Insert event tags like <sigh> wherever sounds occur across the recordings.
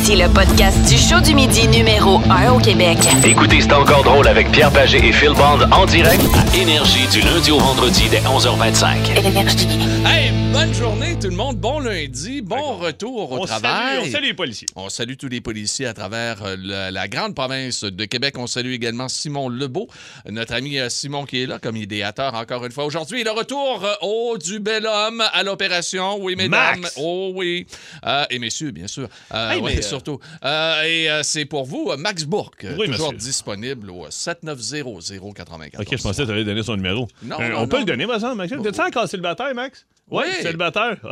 Voici le podcast du show du midi numéro 1 au Québec. Écoutez, c'est encore drôle avec Pierre Pagé et Phil Bond en direct à Énergie du lundi au vendredi dès 11h25. Énergie. Hey, bonne journée tout le monde, bon lundi, bon retour au On travail. salue, on salue les policiers. On salue tous les policiers à travers euh, la, la grande province de Québec. On salue également Simon Lebeau, notre ami euh, Simon qui est là comme idéateur encore une fois. Aujourd'hui, le retour euh, au du bel homme à l'opération. Oui, mesdames. Max. Oh oui. Euh, et messieurs, bien sûr. Hey, ouais, mais, surtout. Euh, et euh, c'est pour vous, euh, Max Bourque, euh, Oui, toujours monsieur. disponible au 790094. Ok, je pensais que tu allais donner son numéro. Non, Euh, non, on peut le donner, par exemple, Max. T'es-tu encore célibataire, Max? Oui. Célibataire. <laughs>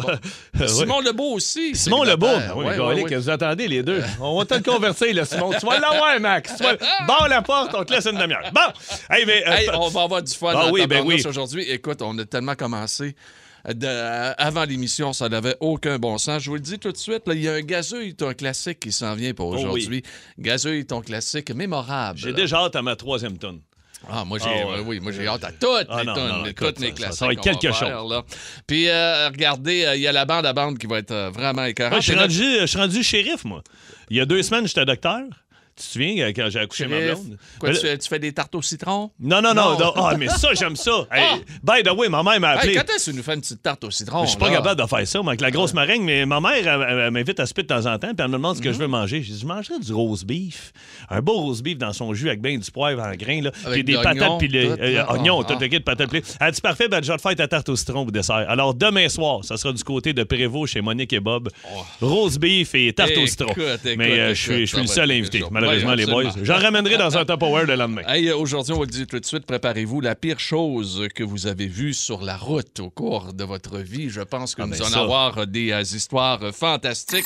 Ouais. Simon Lebeau aussi. Simon Lebeau. célibataire. Oui, ouais, que ouais. vous attendez, les deux. On va te le convertir, là, Simon. Tu vas l'avoir, Max. Tu vas... <laughs> Barre la porte, on te laisse une demi-heure. Bon. Hey, mais. euh, Hey, on va avoir du fun Ah dans oui, ben oui. aujourd'hui. Écoute, on a tellement commencé. De- euh, avant l'émission, ça n'avait aucun bon sens. Je vous le dis tout de suite, il y a un gazouille, ton classique qui s'en vient pour Oh oui. aujourd'hui. Gazouille, ton classique mémorable. J'ai déjà hâte à ma troisième tonne. Ah, moi, j'ai Ah ouais. oui, moi, j'ai hâte à toutes Ah mes non, tonnes, non, mes- écoute, toutes mes ça- classiques. ça va être quelque chose. là. Puis, euh, regardez, euh, il y a la bande à bande qui va être euh, vraiment écœurante. Ouais, je suis C'est notre- rendu, je suis rendu shérif, moi. Il y a deux semaines, j'étais docteur. Tu te souviens euh, quand j'ai accouché ma blonde? Quoi, tu, là- fais, tu fais des tartes au citron? Non, non, non. Ah, mais ça, j'aime ça. <laughs> Hey, by the way, ma mère m'a Hey, appelé. quand est-ce que tu nous fais une petite tarte au citron? Je suis pas capable de faire ça, moi, avec la grosse meringue, mais ma mère elle, m'invite à souper de temps en temps, puis elle me demande ce que je veux manger. Je dis, je mangerais du rose beef. Un beau rose beef dans son jus avec bien du poivre en grains, là. Puis des de patates, puis les euh, oignons, Ah, ah. le kit, patates. Elle dit, parfait, ben, je vais te faire ta tarte au citron au dessert. Alors, demain soir, ça sera du côté de Prévost chez Monique et Bob. Rose beef et tarte au citron. Oh. Mais euh, je suis le seul invité, chose. Malheureusement, les boys. J'en ramènerai dans un Tupperware le lendemain. Hey, aujourd'hui, on va le dire tout de suite, préparez-vous. La pire chose que vous avez vue sur la route au cours de votre vie, je pense que Ah, nous ben allons ça. avoir des euh, histoires euh, fantastiques.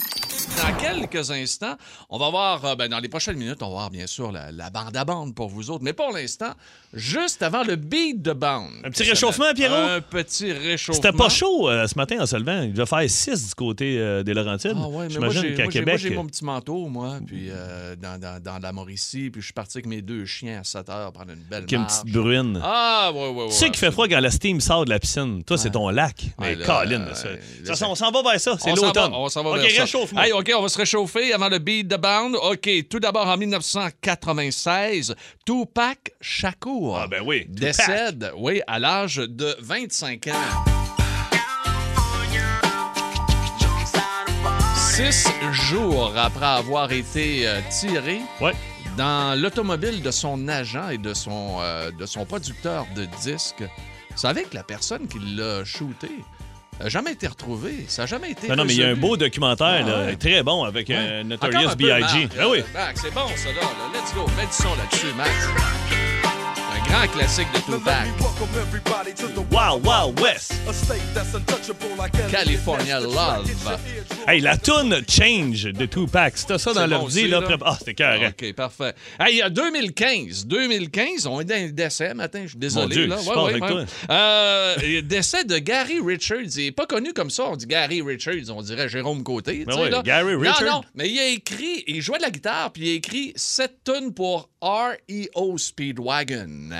Dans quelques instants, on va voir, euh, ben, dans les prochaines minutes, on va voir bien sûr la, la bande à bande pour vous autres. Mais pour l'instant, juste avant le beat de bande. Un petit réchauffement, Pierrot? Un petit réchauffement. C'était pas chaud euh, ce matin en se levant. Il devait faire 6 du côté euh, des Laurentides. Ah ouais, J'imagine qu'à moi, j'ai- moi, Québec. j'ai mon petit manteau, moi, puis dans, dans- dans la Mauricie, puis je suis parti avec mes deux chiens à 7 heures prendre une belle Qui a une marche. petite bruine. Ah, ouais, ouais, ouais. tu sais qu'il fait froid quand la steam sort de la piscine. Toi, c'est ton lac. Mais Ouais, là, Colin, ça. on s'en va vers ça. C'est On s'en l'automne. On s'en va vers ça. réchauffe-moi. Hey, OK, on va se réchauffer avant le beat de band. OK, tout d'abord en 1996, Tupac Shakur Ah, ben oui, Tupac. décède, oui, à l'âge de 25 ans. Six jours après avoir été euh, tiré Ouais. dans l'automobile de son agent et de son, euh, de son producteur de disques, vous savez que la personne qui l'a shooté n'a jamais été retrouvée. Ça n'a jamais été Non, non, mais il y a un beau documentaire, là, Ouais. très bon, avec Ouais. euh, Notorious B.I.G. Ah oui. Euh, Max, c'est bon, ça, là, là. Let's go. Mets du son là-dessus, Max. Un grand classique de Tupac. Wow, wow, West. California Love. Hey, la tune Change de Tupac. C'était ça dans C'est bon l'ordi, aussi, là. là. Ah, c'était carré. OK, parfait. Hey, il y a 2015. 2015, on est dans le décès matin, je suis désolé. Mon Dieu, là. passe avec toi? Euh, décès de Gary Richards. Il n'est pas connu comme ça. On dit Gary Richards, on dirait Jérôme Côté. Ben oui, là. Gary Richards. Non, non, mais il a écrit, il jouait de la guitare, puis il a écrit cette tune pour REO Speedwagon.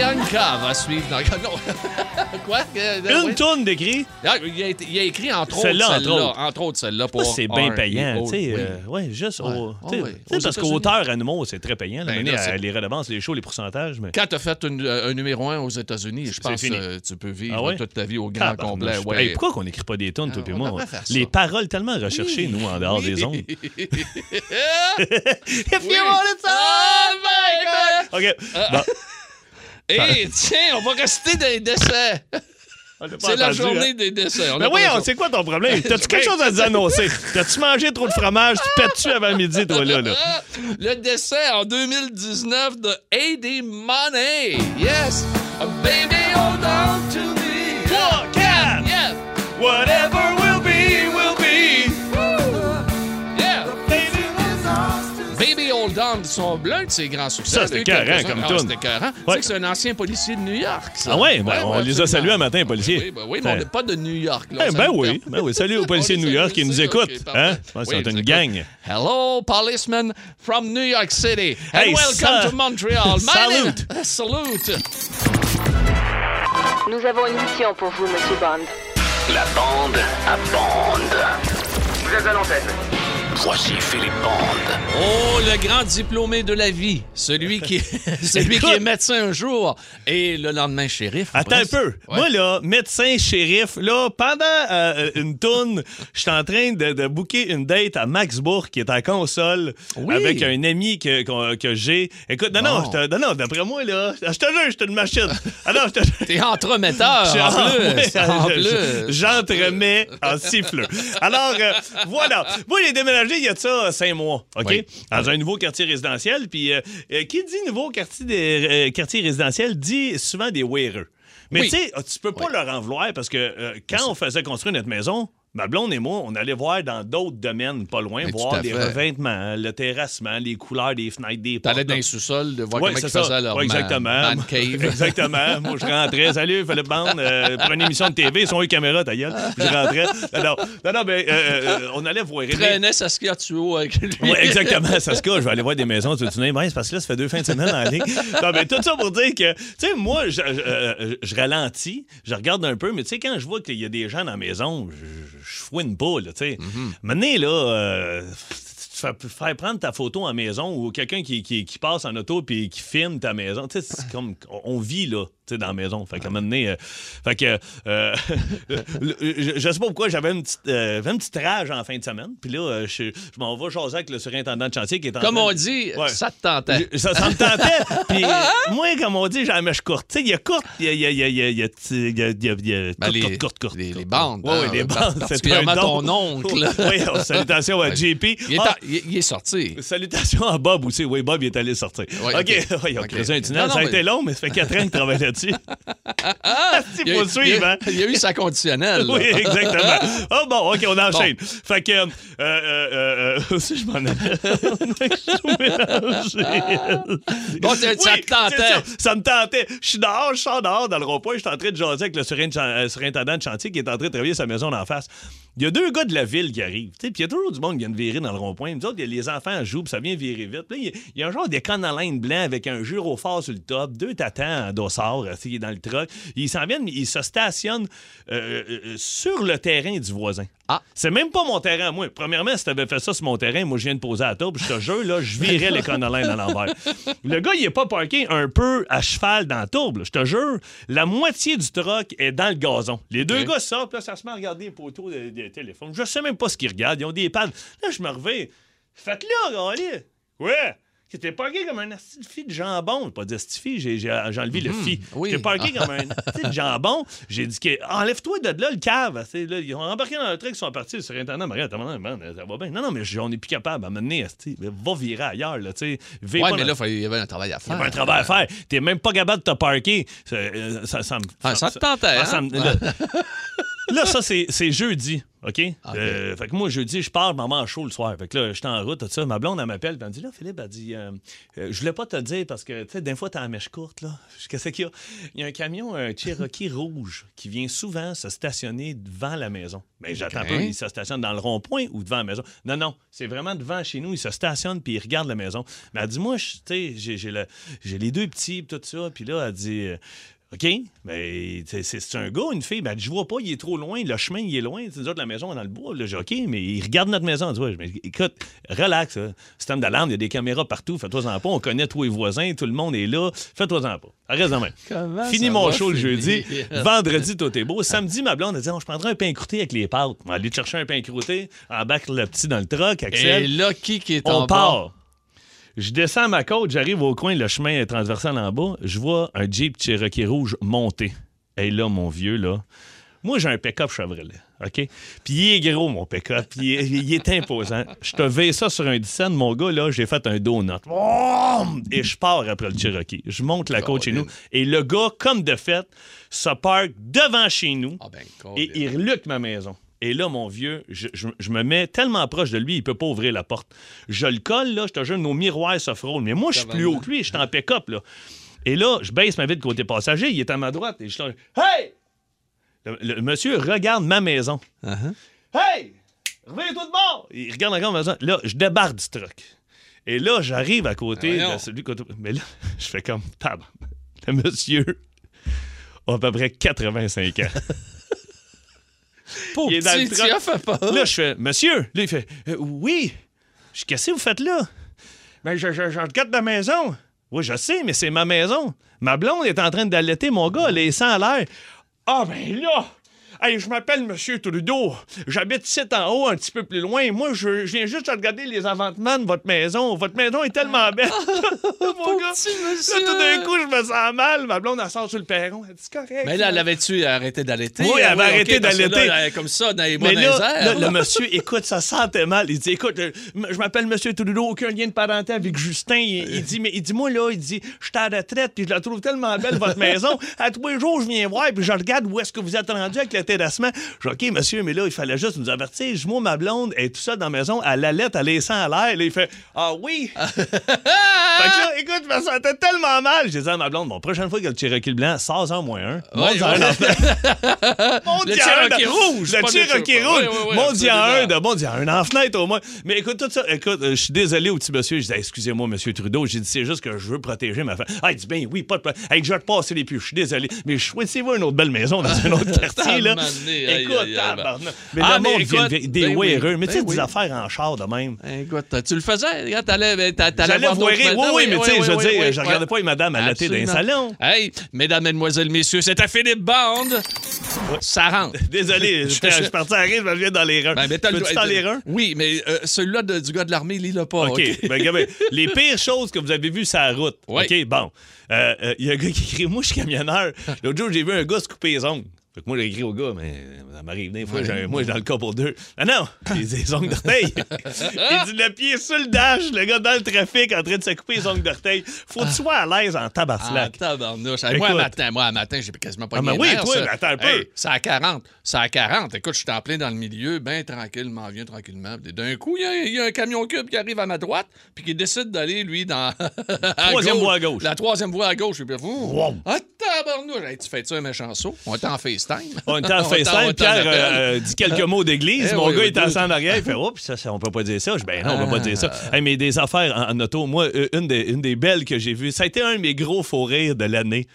Bianca va suivre dans... Non. <laughs> Quoi? Euh, Une oui. d'écrit. Ah, il, a, il a écrit entre autres Celle-là, entre autres. Entre autres, celle-là pour. C'est bien payant, tu sais. Oui. euh, ouais, juste Ouais. au. Sais, oui. parce qu'auteur animaux, c'est très payant. Ben, là, c'est- les redevances, les shows, les pourcentages. Mais... Quand tu as fait une- un numéro un aux États-Unis, je pense que tu peux vivre Ah ouais? toute ta vie au grand complet. Ouais. Hey, pourquoi qu'on n'écrit pas des toi Ah, et on moi? Les paroles tellement recherchées, nous, en dehors des ondes. <laughs> <laughs> If you want it bad. OK. Bon, Et tiens, on va rester dans les décès. C'est la journée hein? des décès. On Mais oui, sait quoi ton problème? <laughs> T'as-tu quelque chose à nous annoncer? T'as-tu mangé trop de fromage? Tu pètes-tu avant midi, toi, là? là? <laughs> Le décès en 2019 de A.D. Money. Yes. A baby, hold on to me. Quatre. Yeah. Whatever will be, will be. Yeah. Baby Old Dog, son bleu de ses grands succès. Ça, c'était Il y a eu écœurant quelques-uns. comme Ah, toune. C'était écœurant. Tu sais que c'est un ancien policier de New York, ça. Ah ouais? Ben, on les a salués un matin, policiers. Oui, ben oui, mais on n'est pas de New York. Là, Eh ben oui, ben oui. Salut aux <laughs> policiers de New York qui nous écoutent. ok, parfait. hein? Ouais, Oui, c'est ils une gang. Hello, policeman from New York City. And Hey, welcome ça- to Montreal. Salute. name- Salute. Nous avons une mission pour vous, Monsieur Bond. La bande à bande. Vous êtes à l'antenne. Voici Philippe Bande. Oh, le grand diplômé de la vie. Celui qui, <laughs> celui qui est médecin un jour et le lendemain shérif. Attends un peu. Ouais. Moi, là, médecin, shérif, là, pendant euh, une tourne, je suis en train de, de booker une date à Maxbourg, qui est en console, Oui. avec un ami que, que j'ai. Écoute, non, non, Bon. je te- non, non, d'après moi, là, je te jure, je suis une machine. Ah non, je te <laughs> T'es entremetteur, Je- en plus. <laughs> ouais, en J'entremets en siffleux. Alors, euh, voilà. Moi, j'ai déménagé il y a de ça cinq mois, OK? Oui. Dans un nouveau quartier résidentiel. Puis, euh, euh, qui dit nouveau quartier, des- euh, quartier résidentiel dit souvent des wearers. Mais Oui. tu sais, tu peux pas leur en vouloir parce que euh, quand on faisait construire notre maison, ma blonde et moi, on allait voir dans d'autres domaines pas loin, Mais tout voir à les fait. revêtements, le terrassement, les couleurs des fenêtres, des portes. T'allais dans les sous-sols de voir Ouais, comment c'est ils ça. faisaient leur Ouais, exactement. man cave. <laughs> Exactement. Moi, je rentrais. Salut, Philippe Bande. euh, pour une émission de TV, ils sont eu caméra, ta gueule. Je rentrais. Non, non, non, non, mais euh, euh, on allait voir. Traînait Saskia Tuo avec lui. Oui, exactement, ça se cache. Je vais aller voir des maisons. Tu te dis, ben, c'est parce que là, ça fait deux fins de semaine en ligne. Non, mais tout ça pour dire que, tu sais, moi, je, je, euh, je ralentis, je regarde un peu, mais tu sais, quand je vois qu'il y a des gens dans la maison, je, je, je fouine pas, là, tu sais. Maintenant, là, euh, tu fais- faire prendre ta photo en maison ou quelqu'un qui, qui, qui passe en auto puis qui filme ta maison, tu sais, c'est <laughs> comme, on vit, là, dans la maison. Fait qu'à un moment donné, euh, fait que, euh, <laughs> le- je, je sais pas pourquoi, j'avais une petite, euh, j'avais une petite rage en fin de semaine. Puis là, euh, je, je m'en vais jaser avec le surintendant de chantier qui est en Comme train on de- dit, Ouais. ça te tentait. je- Ça, ça me tentait. <laughs> Puis euh, moi, comme on dit, j'ai la mèche courte. Tu sais, il y a courte, il y a, il y a, il y a, il y a, il y a, il y a, il y a- il y a- Ben, courte, les- courte, courte, courte, les- les bandes, Oui, hein, les par- bandes. C'est particulièrement ton oncle. Oui, oh, salutations à JP. Il est, Ah, en- il- il est sorti. Salutations à Bob aussi. Oui, Bob, il est allé sortir. Ouais, OK. ok. Oui, il a Ok. creusé un tunnel. Non, non, ça a mais- été long, mais ça fait quatre ans qu'il travaille là-dessus. Il y a- faut il y a- suivre, hein? Il y a eu sa conditionnelle. là. Oui, exactement. Oh bon, OK, on enchaîne. Fait que, euh, euh, euh, <laughs> si je m'en. <laughs> Bon, ça- Oui, te tentait. Ça, ça me tentait. Je suis dehors, je sors dehors dans le rond-point, je suis en train de jaser avec le surin- surintendant de chantier qui est en train de travailler sa maison d'en face. Il y a deux gars de la ville qui arrivent. Puis il y a toujours du monde qui vient de virer dans le rond-point. Nous autres, y a les enfants jouent, puis ça vient virer vite. Il y a- un genre de canne blanc avec un gyrophare sur le top, deux tatans en dossard, euh, il est dans le truck. Ils s'en viennent, ils se stationnent euh, euh, sur le terrain du voisin. Ah. C'est même pas mon terrain, moi. Premièrement, si t'avais fait ça sur mon terrain, moi, je viens de poser à la table, je te jure, là, je virais les cannes à l'envers. Le gars, il est pas parké un peu à cheval dans la tourbe, je te jure. La moitié du truck est dans le gazon. Les deux gars sortent, là, ça se met à regarder les poteaux de, de téléphone. Je sais même pas ce qu'ils regardent. Ils ont des pads. Là, je me reviens. Faites-le, regardez. Ouais. T'es parké comme un astifi de jambon. Pas d'astifi, j'ai, j'ai, j'ai enlevé le fi. oui. T'es parké comme un astifi de jambon. J'ai dit que enlève-toi de là le cave. Là, ils ont embarqué dans le truc, ils sont partis. Le surintendant me regarde, ça va bien. Non, non, mais on n'est plus capable à mener. Va virer ailleurs. Là, tu sais. Ouais, mais là, il y avait un travail à il y avait faire. un travail à faire. T'es même pas capable de te parker. Ça, euh, ça, ça me. Ah, ça te tentait, <laughs> ah, là, ça, c'est c'est jeudi. OK? Euh, fait que moi, jeudi, je pars, maman chaud le soir. Fait que là, j'étais en route, tout ça. Ma blonde, elle m'appelle, elle me dit, là, Philippe, elle dit, euh, euh, je voulais pas te le dire parce que, tu sais, des fois, t'as la mèche courte, là. <laughs> Qu'est-ce qu'il y a? Il y a un camion, un Cherokee <laughs> rouge, qui vient souvent se stationner devant la maison. Mais j'attends OK. pas, il se stationne dans le rond-point ou devant la maison. Non, non, c'est vraiment devant chez nous. Il se stationne, puis il regarde la maison. Mais elle dit, moi, tu sais, j'ai- j'ai le- j'ai les deux petits, tout ça. Puis là, elle dit, euh, OK, mais c'est c'est un gars, une fille. Ben, je vois pas, il est trop loin, le chemin, il est loin. Tu sais, Nous autres, la maison est dans le bois. Là, OK, mais il regarde notre maison. Ouais, mais écoute, relax. hein. Système d'alarme, il y a des caméras partout. Fais-toi-en pas. On connaît tous les voisins, tout le monde est là. Fais-toi-en pas. Reste en main. <laughs> Comment Fini mon show le jeudi. <laughs> Vendredi, tout est beau. Samedi, ma blonde a dit, Oh, je prendrai un pain croûté avec les pâtes. On va aller chercher un pain croûté. Embarque le petit dans le truck, Axel. Et là, qui est On en part. Je descends ma côte, j'arrive au coin, le chemin est transversal en bas. Je vois un Jeep Cherokee rouge monter. Et là, mon vieux, là. Moi, j'ai un pick-up Chevrolet, OK? Puis il est gros, mon pick-up. Puis il, est- il est imposant. Je te vais ça sur un 10 mon gars, là, j'ai fait un donut. Et je pars après le Cherokee. Je monte la côte chez nous. Et le gars, comme de fait, se parque devant chez nous Ah ben, et il reluque ma maison. Et là, mon vieux, je, je- je me mets tellement proche de lui, il peut pas ouvrir la porte. Je le colle, là, je te jure, nos miroirs se frôlent. Mais moi, je suis plus haut que lui, je suis en pick-up, là. Et là, je baisse ma vitre côté passager, il est à ma droite, et je suis Hey! Le, le monsieur regarde ma maison. Hey! Reviens-toi de bord! Il regarde encore ma maison. Là, je débarque du truck. Et là, j'arrive à côté Ah, de celui côté. Mais là, <laughs> je fais comme tab. Le monsieur a à peu près 85 ans. <laughs> Pauvre Il est dans le truck. Là, je fais Monsieur! Là, il fait Euh, Oui! Je Qu'est-ce que vous faites là? Ben, je, je, je regarde la maison. Oui, je sais, mais c'est ma maison. Ma blonde est en train d'allaiter mon gars, les seins à l'air. Ah, ben là! Hey, je m'appelle Monsieur Trudeau. J'habite ici en haut, un petit peu plus loin. Moi, je, je viens juste de regarder les avantements de votre maison. Votre maison est tellement belle. <laughs> mon gars. Là, tout d'un coup, je me sens mal. Ma blonde, elle sort sur le perron. Elle dit, C'est correct. Mais là, l'avais-tu arrêté d'allaiter? Oui, elle avait Ah arrêté ok, parce que d'allaiter. elle Comme ça, dans les Mais là, les airs. là, le monsieur, écoute, ça sentait mal. Il dit, écoute, je m'appelle Monsieur Trudeau, aucun lien de parenté avec Justin. Il, il dit, mais il dit, moi, là, il dit, je suis à la retraite, puis je la trouve tellement belle, votre <laughs> maison. À tous les jours, je viens voir, puis je regarde où est-ce que vous êtes rendu avec le terrassement. Je dis, OK, monsieur, mais là, il fallait juste nous avertir. Je moi, ma blonde est tout ça dans la maison, à la lettre, elle à l'air. Là, il fait, ah oui. fait que là, écoute, je me sentais tellement mal. J'ai dit à ma blonde, bon, prochaine fois que le Cherokee blanc, 16 ans moins un. en <laughs> Le y a un Cherokee rouge, Le Cherokee rouge. Mon Dieu, un de bon Dieu, un en fenêtre au moins. Mais écoute, tout ça, écoute, euh, je suis désolé au petit monsieur. Je dis, excusez-moi, monsieur Trudeau. J'ai dit, c'est juste que je veux protéger ma femme. Ah, il dit, ben oui, pas de problème. Hey, je vais te passer les puces. Je suis désolé. Mais choisissez-vous une autre belle maison dans un autre <laughs> quartier, là. Écoute, aïe, aïe, tabarnak. Mais Ah, le mais monde vient écoute, des ben Mais tu sais, ben des affaires en char de même. Écoute, tu le faisais? Regarde, t'allais, t'a- t'allais J'allais voir. Oui, oui, mais tu sais, je veux dire, je regardais pas une madame à latter dans les Absolument. salons. Hey, mesdames, mesdemoiselles, messieurs, c'est à Philippe Bond. Ça rentre. <laughs> Désolé, <laughs> je je suis parti à rire, je viens dans les reins. Ben, mais t'as le- Peux-tu t'en lire un? Oui, mais euh, celui-là du gars de l'armée, lis-le pas. OK. Ben, regardez, <laughs> les pires choses que vous avez vues sur la route. OK, bon. Euh, euh, Il y a un gars qui écrit Moi, je suis camionneur. L'autre jour, j'ai vu un gars se couper les ongles. Fait que moi, j'ai écrit au gars, mais ça m'arrive des fois. j'ai Moi, je suis dans le cas pour deux. Ah non, j'ai <laughs> des ongles d'orteil. Il dit le pied sur le dash, le gars dans le trafic en train de se couper les ongles d'orteil. Faut que tu sois à l'aise en Ah, tabarnak. tabarnouche. Hey, Écoute. Moi, à matin, moi, à matin, j'ai quasiment pas Ah, de mais mes oui, nerfs, toi, ça. mais attends un peu. Hey, c'est à 40. C'est à 40. Écoute, je suis en plein dans le milieu, bien tranquille, m'en viens tranquillement. D'un coup, il y a- il y, a un camion cube qui arrive à ma droite, puis qui décide d'aller, lui, dans. <laughs> Troisième voie à gauche. La troisième voie à gauche. Ouh, Wow. Ah, tabarnouche. Hey, tu fais-tu un méchant saut? On était en FaceTime. On était <laughs> en FaceTime, Pierre euh, euh, dit quelques mots d'église. Eh Mon oui, gars oui, assis en arrière. Il fait Oups, ça, ça, on peut pas dire ça. Je dis Ben non, on peut pas dire ça. Ah. Hey, mais des affaires en, en auto. Moi, euh, une des, une des belles que j'ai vues, ça a été un de mes gros faux rires de l'année.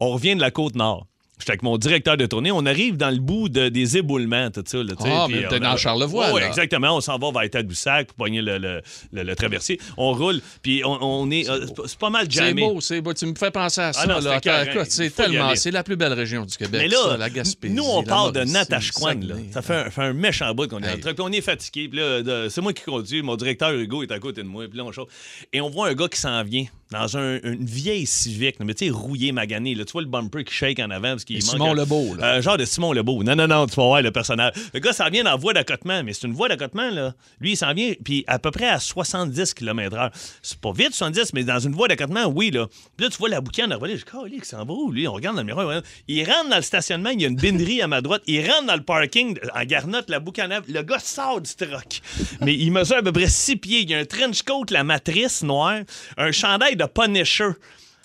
On revient de la Côte-Nord. J'étais avec mon directeur de tournée. On arrive dans le bout de- des éboulements, tout ça. Là, Ah, puis mais t'es dans Charlevoix, Oui, exactement. On s'en va vers Tadoussac pour pogner le, le, le- le traversier. On roule, puis on, on est. euh, c'est pas- c'est mal C'est jamais. beau, c'est beau. Tu me fais penser à ça. Ah non, là. c'est tellement. C'est la plus belle région du Québec. Mais là, ça, la Gaspésie. nous, on parle de Natashquan. Ça fait un, fait un méchant bout qu'on est Hey. Puis on est fatigué. Puis là, c'est moi qui conduis. Mon directeur Hugo est à côté de moi. Puis là, on chauffe. Et on voit un gars qui s'en vient dans un- une vieille Civic. Mais tu sais, rouillé, magané. Là. Tu vois le bumper qui shake en avant. Parce qu'il Et manque Simon un- Lebeau, là. Euh, genre de Simon Lebeau. Non, non, non, tu vas voir le personnage. Le gars s'en vient dans la voie d'accotement. Mais c'est une voie d'accotement, là. Lui, il s'en vient, puis à peu près à 70 km/h. C'est pas vite, 70, mais dans une voie d'accotement, oui, là. Puis là, tu vois la boucane à voler. Je dis, oh, il s'en va où, lui? On regarde dans le miroir. Il rentre dans le stationnement, il y a une binderie à ma droite. Il rentre dans le parking en garnotte, la boucane. Le gars sort du truck. Mais il mesure à peu près 6 pieds. Il y a un trench coat, la matrice noire, un chandail de Punisher.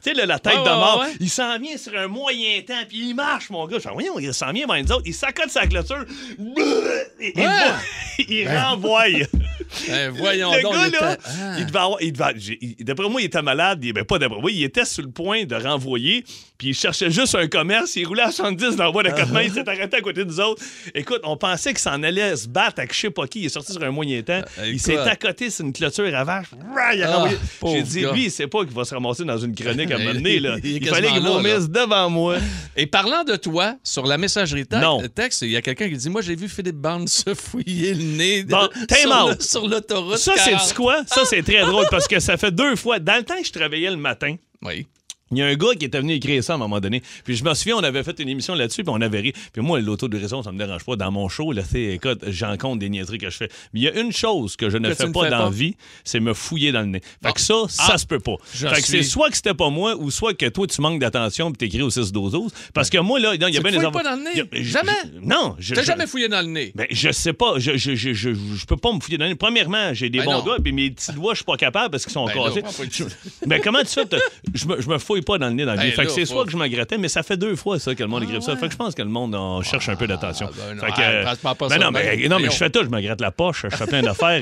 Tu sais, là, la tête Ouais, de mort. ouais. Il s'en vient sur un moyen temps, puis il marche, mon gars. Je fais, voyons, il s'en vient vers nous autres. Il s'accote sa clôture. <laughs> Il, il, Ouais. il renvoie. <laughs> <laughs> Ben, voyons Le donc. gars, il là, était- Ah. il devait avoir. il devait- D'après moi, il était malade. Il, ben, pas d'après moi, il était sur le point de renvoyer. Puis il cherchait juste un commerce. Il roulait à 70 dans la voie d'accotement. Il s'est arrêté à côté de nous autres. Écoute, on pensait qu'il s'en allait se battre avec je sais pas qui. Il est sorti sur un moyen temps. Euh, il s'est accoté sur une clôture à vache. Il a Ah, renvoyé. J'ai dit, gars. lui, il sait pas qu'il va se ramasser dans une chronique à un moment donné. Là. <laughs> Il Il, fallait qu'il vomisse devant moi. Et parlant de toi, sur la messagerie texte, il y a quelqu'un qui dit Moi, j'ai vu Philippe Bande se fouiller le nez de- Bon, time out. Le- sur l'autoroute. Ça, c'est 40. du quoi? Ça, c'est très drôle parce que ça fait deux fois. Dans le temps que je travaillais le matin, Oui. Il y a un gars qui était venu écrire ça à un moment donné. Puis je me souviens, on avait fait une émission là-dessus, puis on avait ri. Puis moi, l'auto-raison, ça me dérange pas. Dans mon show, là, c'est, écoute, j'en compte des niaiseries que je fais. Mais il y a une chose que je ne Que fais ne pas fais dans la vie, c'est me fouiller dans le nez. Fait Bon. que ça, ça Ah, se peut pas. Fait que c'est soit que c'était pas moi, ou soit que toi, tu manques d'attention, puis t'écris au 6 12 Parce que moi, là, il y Tu a bien te des pas dans le nez? a- Jamais? non. Je, T'as je- jamais fouillé dans le nez? ben, je sais pas. Je, je, je, je, je peux pas me fouiller dans le nez. Premièrement, j'ai des Ben bons non. doigts, puis mes petits doigts, je suis pas capable parce qu'ils sont Ben cassés. Mais comment tu fais? Je me, me fouille pas dans le nez dans le nez. Fait que c'est soit que je me grattais, mais ça fait deux fois ça que le monde écrit ça. ouais? Fait que je pense que le monde en cherche un peu d'attention. ben non, Fait que, ah, passe pas pas ben ça non, mais, non, mais je fais tout. Je me gratte la poche. Je fais plein d'affaires.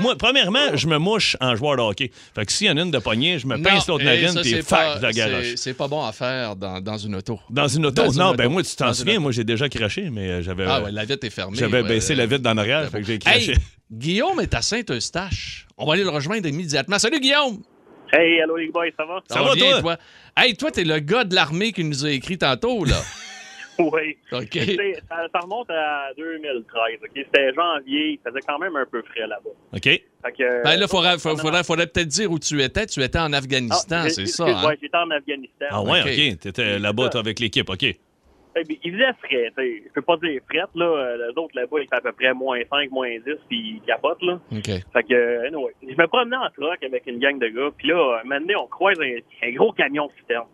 Moi, premièrement, je me mouche en joueur de hockey. Fait que s'il y en a une de poignée, je me pince l'autre hey, narine, ça, puis fac, la garoche. c'est- pas bon à faire dans, dans une auto. Dans une auto? Dans une non, auto. ben moi, tu t'en souviens, moi, j'ai déjà craché, mais euh, j'avais Ah ouais, la vitre est fermée. j'avais ouais, baissé euh, la vitre d'en arrière, fait que j'ai craché. Hey, Guillaume est à Saint-Eustache. On va aller le rejoindre immédiatement. Salut, Guillaume! Hey, allô les boys, ça va? Ça va, bien, toi? Hey, toi, t'es le gars de l'armée qui nous a écrit tantôt, là. <laughs> Oui. OK. Ça, ça remonte à 2013. ok? C'était janvier, il faisait quand même un peu frais là-bas. OK? Fait que, Ben là, faudrait, faudrait, a- faudrait, faudrait peut-être dire où tu étais. Tu étais en Ah, Afghanistan, c'est ça, excuse, hein? j'étais en Afghanistan. Ah ouais, OK. OK. T'étais là-bas, toi, avec l'équipe, OK. Eh il faisait frais, tu sais. Je peux pas dire fret, là. Euh, Les autres là-bas, il fait à peu près moins 5, moins 10, puis ils capotent, là. OK. Fait que, euh, anyway, je me promenais en truck avec une gang de gars, puis là, un moment donné, on croise un, un gros camion citerne.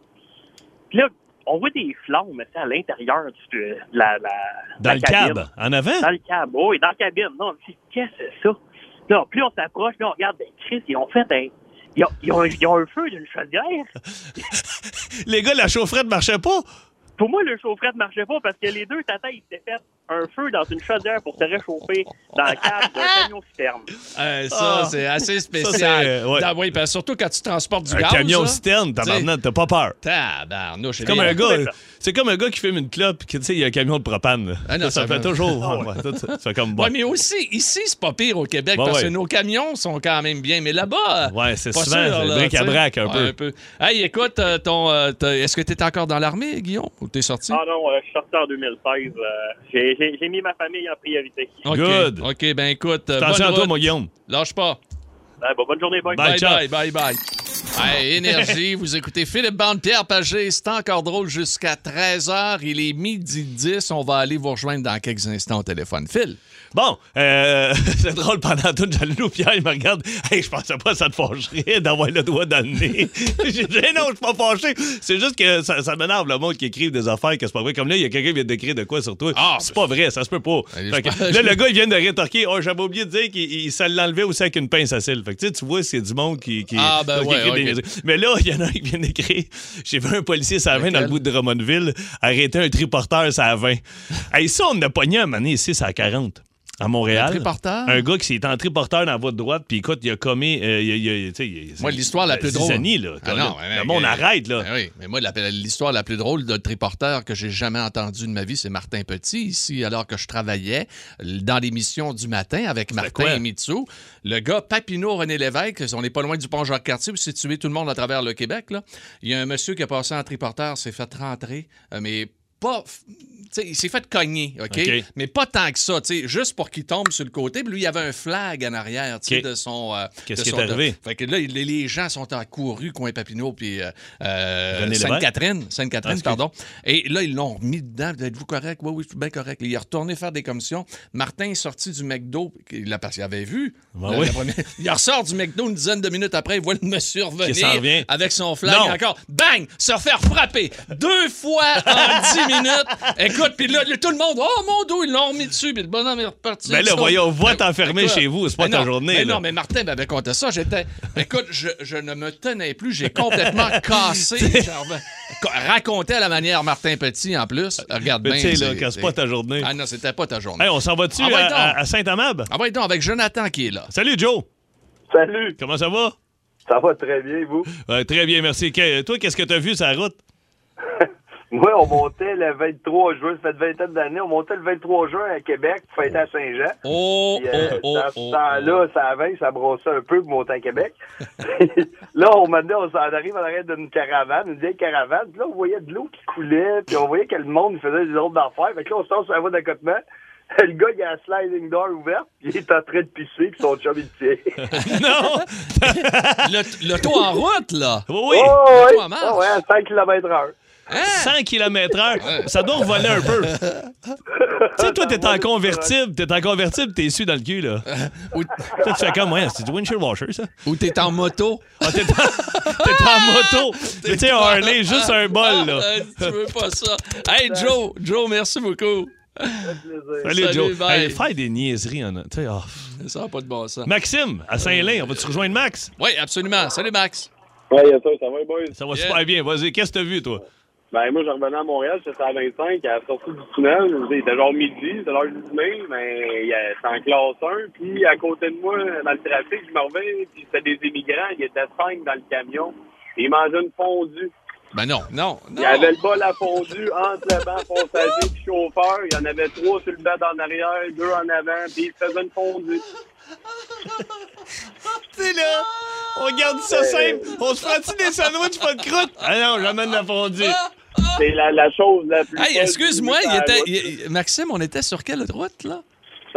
Puis là, on voit des flammes, mais c'est à l'intérieur du- de la, la, Dans la le cabine. cab, en avant? Dans le cab, oui, dans la cabine. Non, on dit, qu'est-ce que c'est ça? Là, plus on s'approche, là, on regarde, ben, Chris, ils ont fait un. Ils ont, ils ont, ils ont un feu d'une chaudière. <laughs> Les gars, la chaufferette marchait pas? Pour moi, le chaufferette ne marchait pas parce que les deux tatas, ils s'étaient fait un feu dans une chaudière pour se réchauffer dans le cab d'un camion citerne. Euh, ça, Ah. c'est assez Ça, c'est, spécial. euh, ouais. Ah oui, parce surtout quand tu transportes du Un gaz. camion là. citerne, tabarnak, t'as pas peur. Tabarnouche. C'est comme un gars, ça. c'est comme un gars qui fume une clope, puis tu sais, il y a un camion de propane. Ah non, ça, ça fait toujours. ouais, ouais, ça, ça fait comme bon. Ouais, mais aussi, ici, c'est pas pire au Québec parce ouais. que nos camions sont quand même bien. Mais là-bas. Ouais, c'est souvent, sûr, bric-à-brac tu sais. un Ouais, peu. Hey, écoute, euh, ton, euh, est-ce que tu es encore dans l'armée, Guillaume, ou t'es sorti? Ah non, euh, je suis sorti en 2016. euh, j'ai- J'ai mis ma famille en priorité. OK. Good. OK, ben écoute. euh, Attention à toi, mon Guillaume. Lâche pas. Bon, bonne journée. Bye. Bye, bye, bye, bye. Hey, énergie, <laughs> vous écoutez Philippe Bande, Pierre Pagé. C'est encore drôle jusqu'à 13h. Il est midi 10. On va aller vous rejoindre dans quelques instants au téléphone. Phil. Bon, euh, <laughs> c'est drôle, pendant tout, Jalou Pierre, il me regarde. Hey, je pensais pas que ça te fâcherait d'avoir le doigt dans le nez. <laughs> J'ai dit, Hey, non, je suis pas fâché. C'est juste que ça, ça m'énerve le monde qui écrive des affaires que c'est pas vrai. Comme là, il y a quelqu'un qui vient d'écrire de quoi sur toi. Ah, c'est pas vrai, ça se peut pas. Allez, Fait que je- là, le gars, il vient de rétorquer. Oh, j'avais oublié de dire qu'il il- ça l'enlevait aussi avec une pince à cils. Fait que tu vois, c'est du monde qui, qui, Ah, ben <laughs> qui ouais, écrit des. Mais là, <laughs> il y en a un qui vient d'écrire. J'ai vu un policier, ça 20 dans le bout de Drummondville, arrêter un triporteur, ça 20. Hey, ça, on a pogné un donné ici, ça à 40. À Montréal. Un gars qui s'est en triporteur dans la voie de droite, puis écoute, il a commis. euh, il a- il a- tu sais, il- Moi, l'histoire la plus c'est drôle. zizanie, là. Ah non, mais- monde mais- arrête, là. Ben oui, mais moi, la- l'histoire la plus drôle de triporteur que j'ai jamais entendue de ma vie, c'est Martin Petit, ici, alors que je travaillais dans l'émission du matin avec Martin quoi? et Mitsou. Le gars Papineau René Lévesque, on n'est pas loin du pont Jacques-Cartier, vous situez tout le monde à travers le Québec. Là. Il y a un monsieur qui a passé en triporteur, s'est fait rentrer, euh, mais pas. il s'est fait cogner, OK? Mais pas tant que ça, juste pour qu'il tombe sur le côté. Puis lui, il y avait un flag en arrière, de son. euh, Qu'est-ce qui est arrivé? Fait que là, les, les gens sont accourus, coin Papineau, puis euh, euh, Sainte-Catherine. Sainte-Catherine, Ah, pardon. Et là, ils l'ont remis dedans. Êtes-vous correct? Oui, oui, je suis bien correct. Il est retourné faire des commissions. Martin est sorti du McDo, il a- parce qu'il avait vu. Ben oui. première- <laughs> Il ressort du McDo une dizaine de minutes après, il voit le monsieur revenir avec son flag Non. encore. Bang! Se faire frapper deux fois en <laughs> dix minutes. Écoute, puis là, tout le monde, oh mon dos, ils l'ont remis dessus, puis le bonhomme est reparti. Ben là, voyons, va t'enfermer Écoute, chez vous, c'est pas mais ta journée, mais là. non, mais Martin m'avait conté ça. J'étais. Écoute, je, je ne me tenais plus. J'ai complètement <laughs> cassé. Ben, raconté à la manière Martin Petit en plus. Regarde Mais bien. tu sais, là, c'est pas ta journée. Ah non, c'était pas ta journée. Hey, on s'en va-tu Ah, à, donc. à- à Saint-Amab? Ah ouais, donc, avec Jonathan qui est là. Salut, Joe. Salut, Comment ça va? ça va très bien, vous? Ouais, très bien, merci. Que- toi, qu'est-ce que t'as vu sur la route? <laughs> Moi, on montait le 23 juin, ça fait une vingtaine d'années, on montait le 23 juin à Québec pour fêter à Saint-Jean. Oh, Puis, oh, euh, oh, dans ce oh. temps-là, ça avait, ça brossait un peu pour monter à Québec. <laughs> là, on m'a dit, on s'en arrive à l'arrêt d'une caravane, une vieille caravane. Puis là, on voyait de l'eau qui coulait, puis on voyait que le monde faisait des autres d'affaires. Fait que là, on sort sur la voie d'accotement. <laughs> Le gars, il a la sliding door ouverte, puis il est en train de pisser, puis son chum, il <laughs> le tient. non! Le, le taux en route, là. Oui, oui. Oh, le ouais, toit marche. Ah ouais, à 5 km heure. 100 km/h. Ça doit voler un peu. <laughs> tu sais, toi, t'es en convertible. T'es en convertible, t'es su dans le cul, là. Ou, Toi, tu fais comme, ouais, c'est du windshield washer, ça. ou t'es en moto. Ah, t'es en, <laughs> t'es en moto. Mais tu sais, Harley, juste un bol, là. Euh, tu veux pas ça. Hey, Joe, Joe, merci beaucoup. Salut, Salut, Joe. Hey, faire des niaiseries, en... tu sais, ah. Ça n'a pas de bon sens. Maxime, à Saint-Lin, on va-tu rejoindre Max? Oui, absolument. Salut, Max. Ouais, ça, ça va, boys? Ça va Yeah. super bien. Vas-y, qu'est-ce que t'as vu, toi? Ben, moi, je revenais à Montréal, j'étais à 25, à la sortie du tunnel. Il était genre midi, c'était l'heure du dîner, mais il y a- c'était en classe 1. Puis, à côté de moi, dans le trafic, je me reviens, puis c'était des immigrants. Il y était cinq dans le camion. Ils mangeaient une fondue. Ben non, non, non. Il y avait le bol à fondue entre le banc passager et chauffeur. Il y en avait trois sur le bed en arrière, deux en avant, puis ils faisaient une fondue. <laughs> C'est là! On garde ça simple. On se fera-tu des sandwichs pas de croûte? Ah non, j'amène la fondue. C'est la, la chose la plus. Hey, excuse-moi, Maxime, on était sur quelle route, là?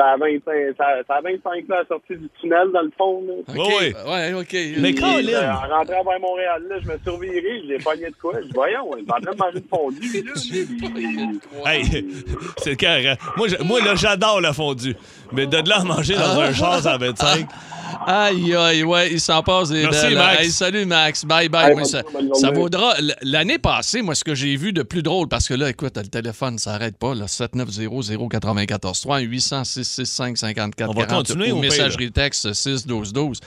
C'est à 25, c'est à- c'est à 25 là, à la sortie du tunnel, dans le fond. Là. OK. Oui. Ouais, OK. Mais Colin! euh, En rentrant vers Montréal, là, je me suis reviré, je l'ai pogné de quoi? Je dis, voyons, il est en train de manger une fondue, là. <laughs> Hey, <laughs> c'est carré. Moi, je- moi, là, j'adore la fondue. Mais de là à manger dans un char à 25. Aïe, aïe, ouais, il s'en passe des Merci, belles. Max. Hey, salut, Max. Bye, bye. Hey, ça, vaudra. L'année passée, moi, ce que j'ai vu de plus drôle, parce que là, écoute, le téléphone, ça n'arrête pas, là, 7900-943, 800-665-5440. On va continuer Ou au pire, messagerie texte 61212.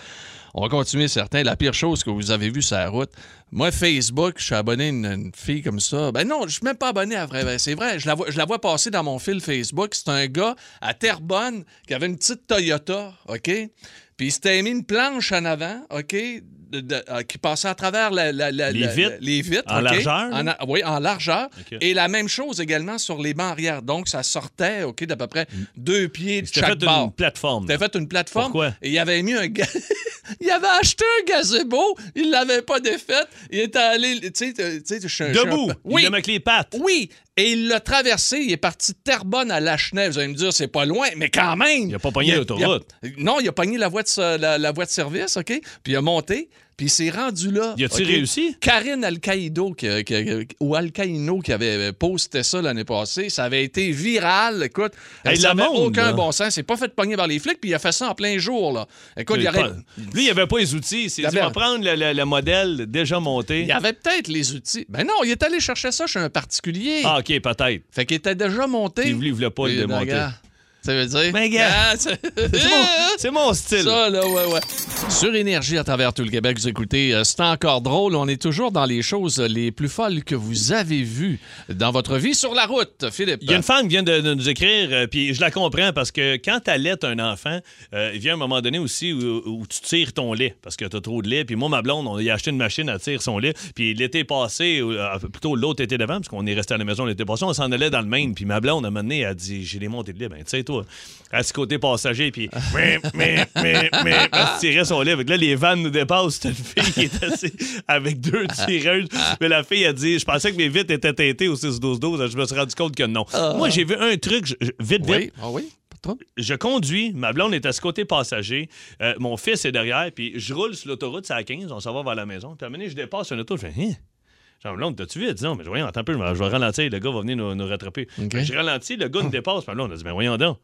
On va continuer certains. La pire chose que vous avez vue sur la route, moi, Facebook, je suis abonné à une, une fille comme ça. Ben non, je suis même pas abonné à vrai. Ben, c'est vrai, je la, vois, je la vois passer dans mon fil Facebook. C'est un gars à Terrebonne qui avait une petite Toyota, OK? Puis il mis une planche en avant, OK? De- de- euh, qui passait à travers la- la- la- Les vitres? les vitres, En largeur? En a- oui, en largeur. Et la même chose également sur les bancs arrière. Donc, ça sortait, d'à peu près deux pieds de C'était chaque fait bord. une plateforme. T'as fait une plateforme. Pourquoi? Et il avait mis un <laughs> il avait acheté un gazebo, il l'avait pas défait, il était allé, tu sais, tu sais, je suis un- je suis un Debout. Il Oui. aime avec les pattes. Oui, et il l'a traversé, il est parti de Terrebonne à Lachenay. Vous allez me dire, c'est pas loin, mais quand même. Il a pas pogné Il l'autoroute. il Non, il a pogné la voie de, la voie de service, OK? Puis il a monté, puis il s'est rendu là. Y a-tu OK? réussi? Karine Alcaïdo, qui, qui- ou Alcaïno, qui avait posté ça l'année passée, ça avait été viral. Écoute, Hey, ça n'avait aucun là. bon sens. C'est pas fait pogner par les flics, puis il a fait ça en plein jour. Là. Écoute, il, Mais aurait- Lui, il avait pas les outils. Il s'est Il dit, avait- on va prendre le, le- le modèle déjà monté. il avait peut-être les outils. Ben non, il est allé chercher ça chez un particulier. Ah, OK, peut-être. Fait qu'il était déjà monté. Il voulait, il voulait pas le démonter. Ça veut dire? Ben, gars. Ah, <laughs> c'est- mon, c'est mon style. Ça, là, ouais, ouais. Sur Énergie à travers tout le Québec, vous écoutez, euh, c'est encore drôle. On est toujours dans les choses les plus folles que vous avez vues dans votre vie sur la route, Philippe. Il y a une femme qui vient de, de nous écrire, euh, puis je la comprends parce que quand tu allaites un enfant, euh, il vient un moment donné aussi où, où tu tires ton lait parce que tu as trop de lait. Puis moi, ma blonde, on y a acheté une machine à tirer son lait. Puis l'été passé, euh, plutôt l'autre été d'avant, parce qu'on est resté à la maison l'été passé, on s'en allait dans le Maine. Puis ma blonde, à un moment donné, elle a dit J'ai des montées de lait. Ben, tu sais, toi, à ce côté passager, puis mais, mais, mais, mais, elle se tirait son que là, les vannes nous dépassent. C'est une fille qui est assise avec deux tireuses. Mais la fille a dit Je pensais que mes vitres étaient teintées au 6-12-12. Je me suis rendu compte que non. Moi, j'ai vu un truc, je- vite, vite. Oui, ah oui, pas trop. Je conduis, ma blonde est à ce côté passager, euh, mon fils est derrière, puis je roule sur l'autoroute, c'est à 15, on s'en va vers la maison. Puis à un moment donné, je dépasse une auto, je fais, J'ai ma blonde, t'as-tu dit, non, mais voyons, attends un peu, je vais ralentir, le gars va venir nous, nous rattraper. Je ralentis, le gars nous dépasse, ma blonde a dit, ben voyons donc.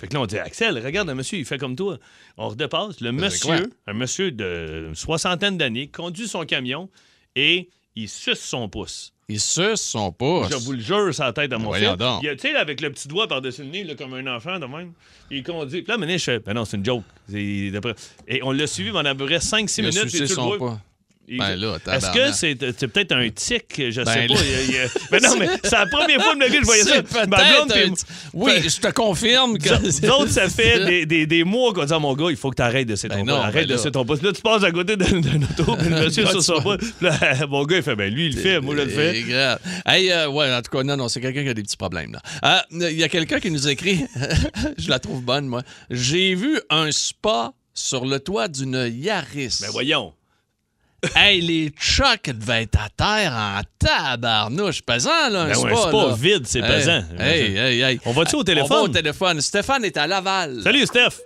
Fait que là, on dit, Axel, regarde le monsieur, il fait comme toi. On redépasse. Le monsieur, un monsieur de soixantaine d'années, conduit son camion et il suce son pouce. Il suce son pouce. Je vous le jure, la tête à mon fils. donc. Il a- Tu sais, là, avec le petit doigt par-dessus le nez, là, comme un enfant de même. Il conduit. Puis là, maintenant, je fais, ben non, c'est une joke. Et on l'a suivi pendant à peu près 5-6 Il a minutes. sucé puis son vois. Pas. Ben là, Est-ce que c'est peut-être un tic? Je Ben sais là- pas. Il il Mais non, mais c'est la première fois de ma vie que je voyais <laughs> ça. Ma blonde, un Oui, je te confirme que. Nous <laughs> autres, ça fait des, des, des mois qu'on dit à mon gars, il faut que tu arrêtes de Ben non, pouce. Arrête ben de pouce. Là, tu passes à côté d'un auto, puis le monsieur <laughs> sur son là, mon gars, il fait, ben lui, il le fait, moi, je le C'est fais. grave. Hey, euh, ouais, en tout cas, non, non, c'est quelqu'un qui a des petits problèmes. là. Euh, Il y a quelqu'un qui nous écrit, je la trouve bonne, moi. J'ai vu un spa sur le toit d'une Yaris. Ben voyons. Hey, les chocs devaient être à terre en tabarnouche. Pesant, là, un Ben ouais, spa, c'est pas là. vide, c'est Hey, pesant. Hey, hey, hey. On va-tu au On va téléphone? au téléphone? Stéphane est à Laval. Salut, Steph.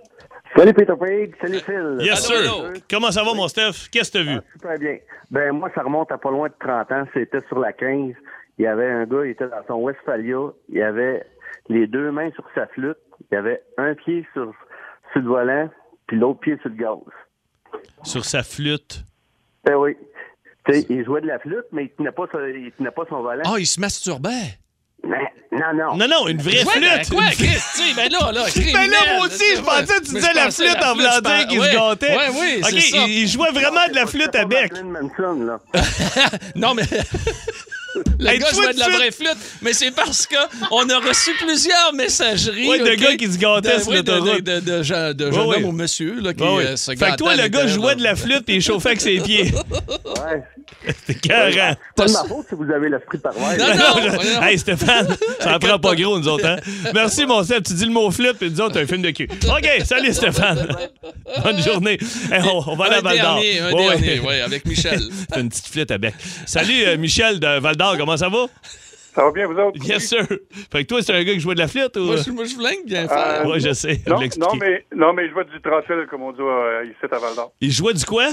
Salut Peter Page, salut Phil. Yes, sir. Comment ça va, mon Steph? Qu'est-ce que t'as vu? Ah, super bien. Ben moi, ça remonte à pas loin de 30 ans. C'était sur la 15. Il y avait un gars, il était dans son Westphalia. Il avait les deux mains sur sa flûte. Il avait un pied sur, sur le volant, puis l'autre pied sur le gaz. Sur sa flûte. Ben oui. Tu sais, il jouait de la flûte, mais il tenait pas, son- il tenait pas son volant. Ah, il se masturbait? Mais- non, non. Non, non, une vraie Ouais, ben, flûte. quoi, Une- Chris? Tu sais, ben là, là, Ben là, moi aussi, je pensais que tu disais la flûte en voulant dire qu'il se gâtait. Ouais, oui, OK, c'est ça. il, il jouait vraiment de la flûte à bec. Marilyn Manson, là. <laughs> Non, mais. Le Hey, gars jouait de la de vraie flûte, mais c'est parce que on a reçu plusieurs messageries. Ouais, de ok, gars qui se gâtaient de- sur de- l'autoroute. De, de, de, de Ouais, jeunes ouais. hommes ou monsieur là, qui euh, se Fait que toi, le gars jouait de la flûte et il chauffait avec ses pieds. Ouais. <laughs> C'est carré. C'est pas de ma faute si vous avez l'esprit. Non, là. non. voyons. <laughs> hey Stéphane, ça en prend pas gros, nous autres. Hein? Merci, mon Steph. Tu dis le mot flûte, puis nous autres, un film de cul. OK, salut, Stéphane. <laughs> Bonne journée. Hey, on, on va aller à Un Val d'Or. dernier, un dernier, avec Michel. T'as une petite flûte à bec. Salut, euh, Michel de Val d'Or. Comment ça va? Ça va bien, vous autres? Yes, sir. Fait que toi, c'est un gars qui jouait de la flûte ou. moi, je, moi, je voulais bien faire. Euh, Ouais, je sais. on Non, non, mais, non, mais je vois du trottel, comme on dit euh, ici à Val d'Or. Il jouait du quoi?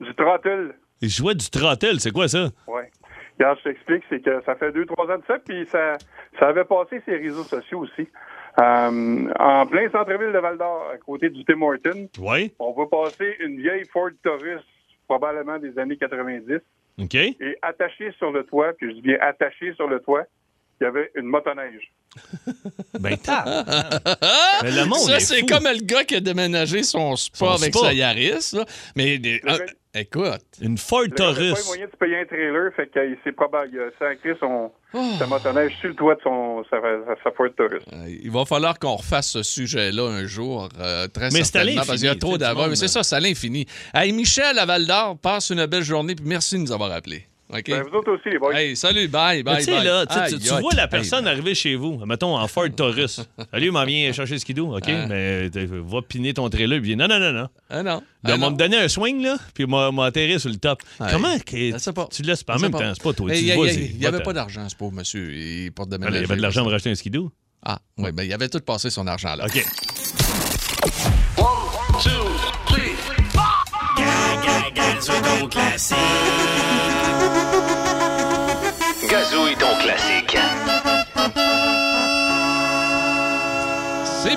Du trottel, Il jouait du trottel. C'est quoi ça? oui. Regarde, je t'explique, c'est que ça fait deux, trois ans de ça, puis ça, ça avait passé ses réseaux sociaux aussi. Euh, en plein centre-ville de Val d'Or, à côté du Tim Horton, Oui. on va passer une vieille Ford Taurus, probablement des années 90, OK. et attachée sur le toit, puis je dis bien attachée sur le toit, il y avait une motoneige. <laughs> Ben, tard. Mais le monde ça, est c'est comme le gars qui a déménagé son spa Son avec spa. sa Yaris. Là. Mais gars- écoute, Une Ford Le gars avait pas Taurus. les moyens de se payer un trailer, fait qu'il s'est probable, il a sacré son, Oh. sa motoneige sur le toit de son, sa, sa- sa Ford Taurus. euh, il va falloir qu'on refasse ce sujet-là un jour, euh, très Mais c'est à certainement, parce qu'il y a l'infini, trop d'avant. monde, C'est ça, c'est à l'infini. Hey, Michel à Val d'Or, passe une belle journée, puis merci de nous avoir appelés. OK? Ben, vous autres aussi, les boys. Hey, salut, bye, bye, bye. là, tu sais, tu, Aïe, tu aïe. vois la personne arriver chez vous, mettons en Ford Taurus. <laughs> Salut, m'en viens chercher le skidoo, OK? Ah. Mais va piner ton trailer. Puis non, non, non, non. Ah non. Ben, Ah, me donner un swing, là, puis m'a m'a atterri sur le top. Comment que tu le laisses pas? En même temps, c'est pas toi. Tu Il y, a- vas-y, il y a- il y avait pas d'argent, ce pauvre monsieur. Il porte de Il y avait de l'argent pour acheter un skidoo? Ah, oui, ben il avait tout passé son argent là. OK. Gazouille ton classique.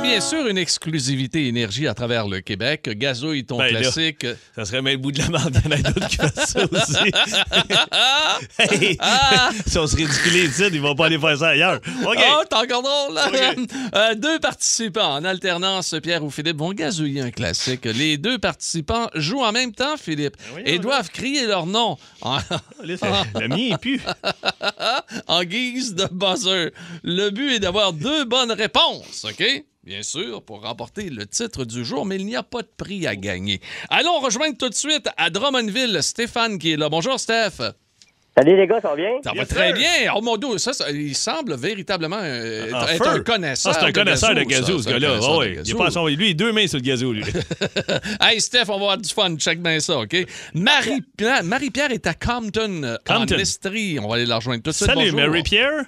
Bien sûr une exclusivité énergie à travers le Québec. Gazouille, ton Ben là. classique. Ça serait même le bout de la en a d'autres qui ça aussi. <laughs> Hey, Ah! si on se ridiculise ils vont pas aller faire ça ailleurs. OK. Oh, t'es encore drôle! là. OK. <laughs> Euh, deux participants en alternance, Pierre ou Philippe, vont gazouiller un classique. Les deux participants jouent en même temps, Philippe, Ben et doivent crier leur nom en, ça- Le mien est plus. <laughs> en guise de buzzer. Le but est d'avoir deux bonnes réponses, OK? Bien sûr, pour remporter le titre du jour, mais il n'y a pas de prix à gagner. Allons rejoindre tout de suite à Drummondville Stéphane qui est là. Bonjour, Steph. Salut les gars, ça va bien? Ça va Yes, très sir. bien. Oh mon Dieu, ça, ça- il semble véritablement euh, être, En être feu. un connaisseur. Ah, c'est un connaisseur de gazou, ce gars-là. de ouais. Il pas son- Lui, il a deux mains sur le gazou, lui. <laughs> Hey, Steph, on va avoir du fun. Check bien ça, OK? Marie-Pierre est à Compton, euh, Compton. en Estrie. On va aller la rejoindre tout de suite. Salut. Marie-Pierre.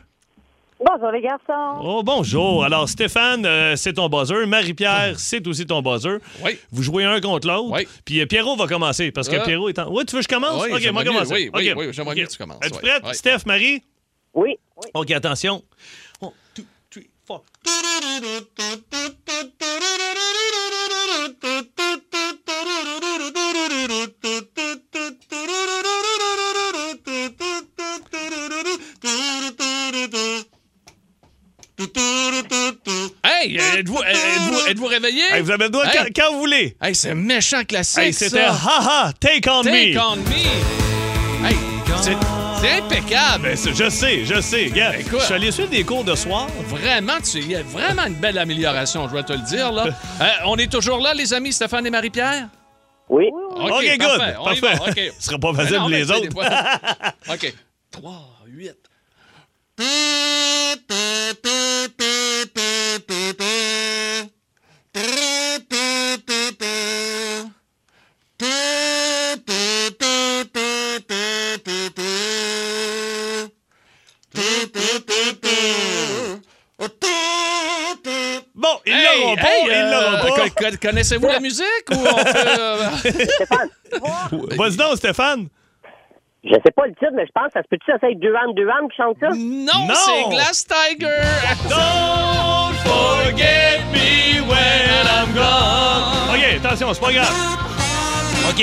Bonjour les garçons. Oh, bonjour. Alors, Stéphane, euh, c'est ton buzzer. Marie-Pierre, c'est aussi ton buzzer. Oui. Vous jouez un contre l'autre. Oui. Puis euh, Pierrot va commencer parce que Ah. Pierrot est en. Oui, tu veux que je commence? Oui, OK, moi mieux. commencer. Oui, oui, OK. oui, j'aimerais OK. mieux que tu commences. Es-tu Oui. prête? Oui. Steph, Marie? Oui. oui. OK, attention. One, two, three, four. Hey, êtes-vous êtes-vous- êtes-vous réveillé? Hey, vous avez le droit Hey. quand, quand vous voulez. Hey, c'est un méchant classique, Hey, c'était ça. Haha, Take on Take Me. on me. Hey, c'est c'est impeccable. Ben, je sais, je sais. Regarde, Écoute. je suis allé suivre des cours de soir. Vraiment, tu- il y a vraiment une belle amélioration, je dois te le dire. Là. <laughs> Euh, on est toujours là, les amis, Stéphane et Marie-Pierre? Oui. OK, OK, good. parfait. On y va, Parfait. OK. Ce sera pas facile Mais non, pour les autres. <laughs> OK. 3, 8. Bon, ils. Euh, connaissez-vous la musique ou on euh, <laughs> Stéphane. <laughs> je sais pas le titre, mais je pense que ça se peut-tu, ça, c'est Duran Duran qui chante ça? Non, Non. c'est Glass Tiger. Don't forget me when I'm gone. OK, attention, c'est pas grave. OK,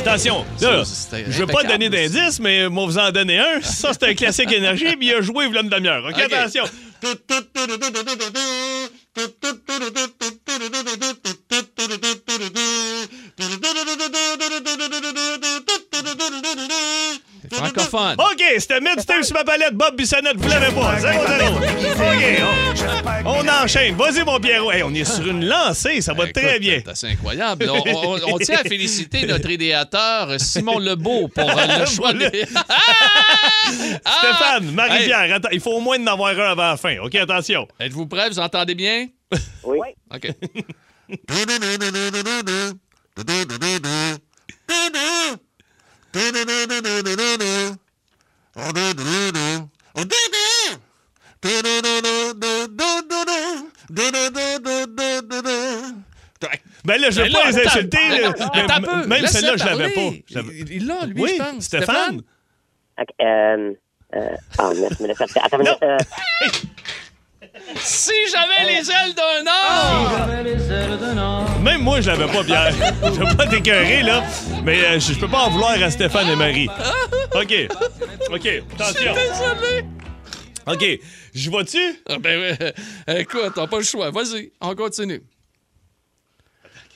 attention. Là, je veux pas donner d'indice, mais moi, vous en donner un. Ça, c'est un classique énergie, puis il a joué il une demi-heure. OK, OK. attention. Francophone. OK, c'était Midstep sur ma palette. Bob Bissonnette, vous l'avez pas. 0-0. OK, on, on enchaîne. Vas-y, mon Pierrot. Hey, on est sur une lancée. Ça va Écoute, très bien. C'est assez incroyable. On, on- on tient à féliciter notre idéateur, Simon Lebeau, pour euh, le <laughs> choix des... <laughs> Stéphane, Hey, Marie-Pierre, attends, il faut au moins en avoir un avant la fin. OK, attention. Êtes-vous prêts? Vous entendez bien? Oui. OK. <laughs> Ben là, je veux Ben pas les insulter. peu. Même celle-là, je l'avais pas. Il l'a, lui, Oui, je pense. Stéphane. Ok, euh, euh, ah, mais, attends, minute, euh, Si j'avais les ailes d'un or! Même moi, je l'avais pas, Pierre. <laughs> Je veux pas t'écœurer, là. Mais euh, je peux pas en vouloir à Stéphane et Marie. OK. OK. Attention. Désolé! OK. Je vois-tu? Ah, ben oui. Écoute, t'as pas le choix. Vas-y, on continue.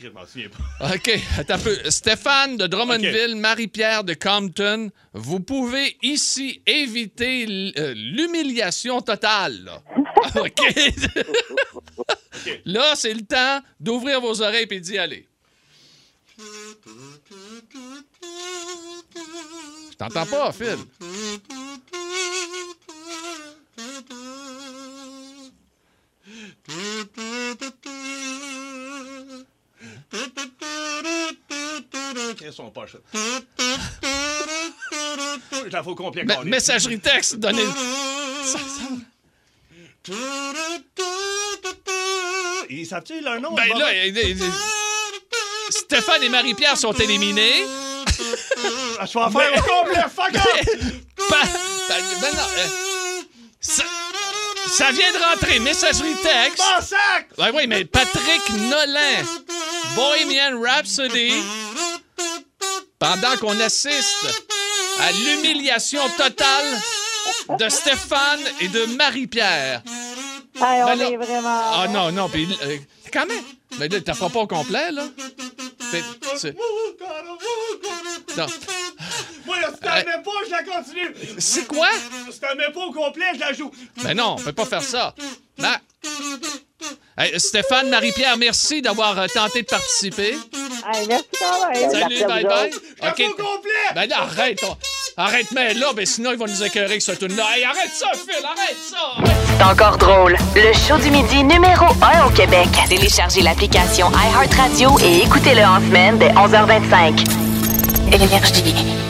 Je m'en souviens pas. OK, attends un peu. Stéphane de Drummondville, Marie-Pierre de Compton, vous pouvez ici éviter euh, l'humiliation totale. là. <laughs> OK? <laughs> là, c'est le temps d'ouvrir vos oreilles et d'y aller. Je t'entends pas, Phil. Ils sont pas chauds. Je la fais au complet. Messagerie texte, donnez. Ça- <laughs> Ils savent-tu leur nom? Ben là, Stéphane et Marie-Pierre sont éliminés. Ah, je vais en faire au complet. Fuck <laughs> ben non, euh, ça, ça vient de rentrer, messagerie texte. Mon sac! Ouais, oui, mais Patrick Nolan, Bohemian Rhapsody, pendant qu'on assiste à l'humiliation totale de Stéphane et de Marie-Pierre. hey, on Ben là- est vraiment. Ah non, non, puis euh, quand même. Mais là, t'as pas au complet, là? T'es- c'est- Non. Moi, là, si t'en Hey. mets pas, je la continue. C'est quoi? Si t'en mets pas au complet, je la joue. Ben non, on peut pas faire ça. Ben- Hey, Stéphane, Marie-Pierre, merci d'avoir euh, tenté de participer. Hey, merci quand même. Salut, Merci à bye au complet. Ben là, arrête. on- Arrête, mais là, ben sinon, ils vont nous écœurer avec ce tune-là. Hey, arrête ça, Phil, arrête ça. C'est encore drôle. Le show du midi numéro 1 au Québec. Téléchargez l'application iHeartRadio et écoutez-le en semaine dès 11h25. Énergie.